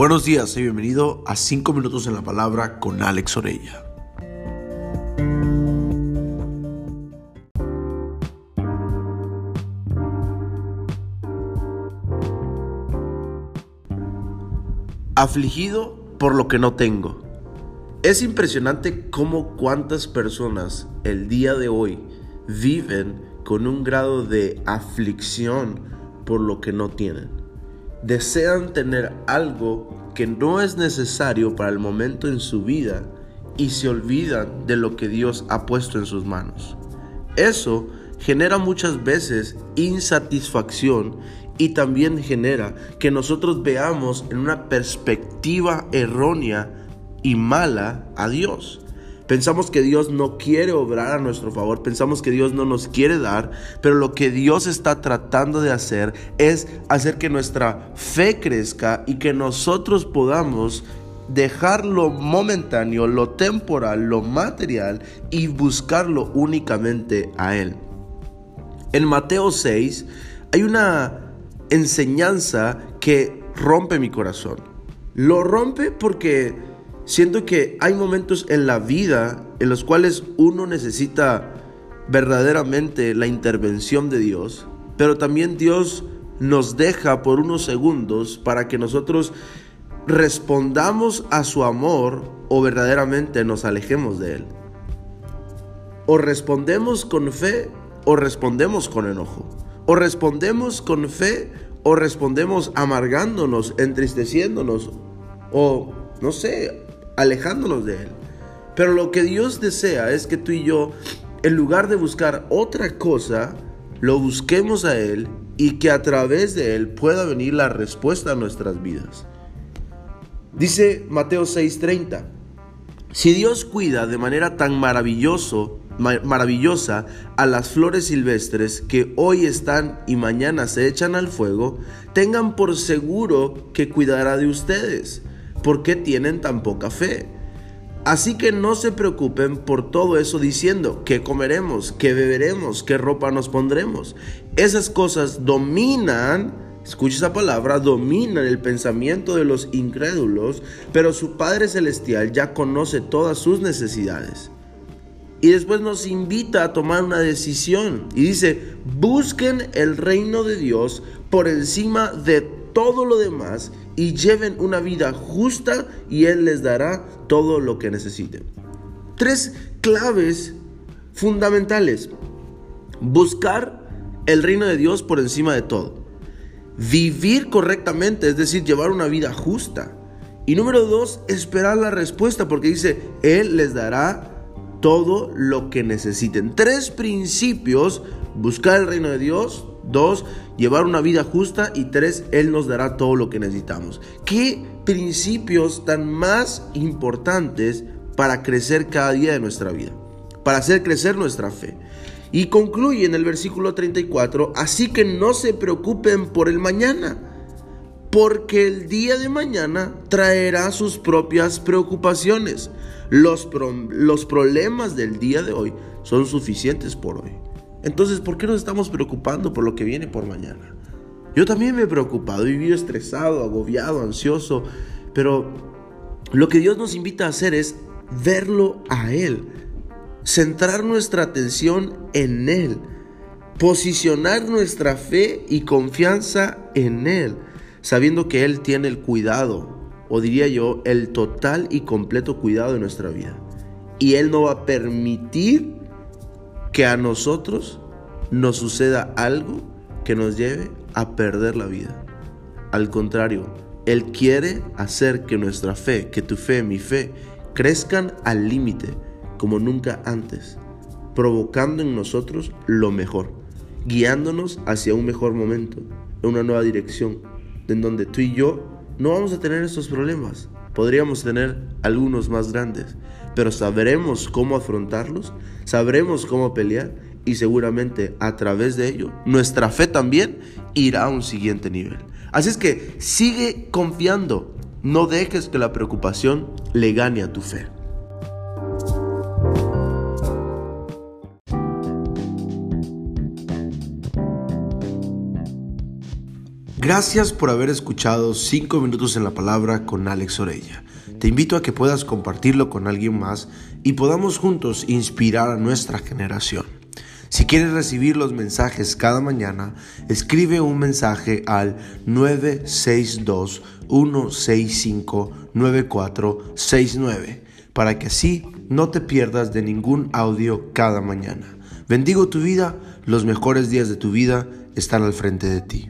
Buenos días y bienvenido a 5 minutos en la palabra con Alex Orella. Afligido por lo que no tengo. Es impresionante cómo cuántas personas el día de hoy viven con un grado de aflicción por lo que no tienen. Desean tener algo que no es necesario para el momento en su vida y se olvidan de lo que Dios ha puesto en sus manos. Eso genera muchas veces insatisfacción y también genera que nosotros veamos en una perspectiva errónea y mala a Dios. Pensamos que Dios no quiere obrar a nuestro favor, pensamos que Dios no nos quiere dar, pero lo que Dios está tratando de hacer es hacer que nuestra fe crezca y que nosotros podamos dejar lo momentáneo, lo temporal, lo material y buscarlo únicamente a Él. En Mateo 6 hay una enseñanza que rompe mi corazón. Lo rompe porque Siento que hay momentos en la vida en los cuales uno necesita verdaderamente la intervención de Dios, pero también Dios nos deja por unos segundos para que nosotros respondamos a su amor o verdaderamente nos alejemos de Él. O respondemos con fe o respondemos con enojo. O respondemos con fe o respondemos amargándonos, entristeciéndonos. O, no sé, alejándonos de Él. Pero lo que Dios desea es que tú y yo, en lugar de buscar otra cosa, lo busquemos a Él y que a través de Él pueda venir la respuesta a nuestras vidas. Dice Mateo 6:30, si Dios cuida de manera tan maravilloso, maravillosa a las flores silvestres que hoy están y mañana se echan al fuego, tengan por seguro que cuidará de ustedes. ¿Por qué tienen tan poca fe? Así que no se preocupen por todo eso diciendo qué comeremos, qué beberemos, qué ropa nos pondremos. Esas cosas dominan, escucha esa palabra, dominan el pensamiento de los incrédulos, pero su Padre Celestial ya conoce todas sus necesidades. Y después nos invita a tomar una decisión y dice, busquen el reino de Dios por encima de todo lo demás y lleven una vida justa y Él les dará todo lo que necesiten. Tres claves fundamentales. Buscar el reino de Dios por encima de todo. Vivir correctamente, es decir, llevar una vida justa. Y número dos, esperar la respuesta, porque dice, Él les dará todo lo que necesiten. Tres principios, buscar el reino de Dios, Dos, llevar una vida justa. Y tres, Él nos dará todo lo que necesitamos. ¿Qué principios tan más importantes para crecer cada día de nuestra vida? Para hacer crecer nuestra fe. Y concluye en el versículo 34, así que no se preocupen por el mañana, porque el día de mañana traerá sus propias preocupaciones. Los, los problemas del día de hoy son suficientes por hoy. Entonces, ¿por qué nos estamos preocupando por lo que viene por mañana? Yo también me he preocupado, he vivido estresado, agobiado, ansioso, pero lo que Dios nos invita a hacer es verlo a Él, centrar nuestra atención en Él, posicionar nuestra fe y confianza en Él, sabiendo que Él tiene el cuidado, o diría yo, el total y completo cuidado de nuestra vida. Y Él no va a permitir que a nosotros nos suceda algo que nos lleve a perder la vida. Al contrario, Él quiere hacer que nuestra fe, que tu fe, mi fe, crezcan al límite como nunca antes, provocando en nosotros lo mejor, guiándonos hacia un mejor momento, en una nueva dirección, en donde tú y yo no vamos a tener estos problemas. Podríamos tener algunos más grandes, pero sabremos cómo afrontarlos, sabremos cómo pelear y seguramente a través de ello nuestra fe también irá a un siguiente nivel. Así es que sigue confiando, no dejes que la preocupación le gane a tu fe. Gracias por haber escuchado 5 minutos en la palabra con Alex Orella. Te invito a que puedas compartirlo con alguien más y podamos juntos inspirar a nuestra generación. Si quieres recibir los mensajes cada mañana, escribe un mensaje al 962-165-9469 para que así no te pierdas de ningún audio cada mañana. Bendigo tu vida, los mejores días de tu vida están al frente de ti.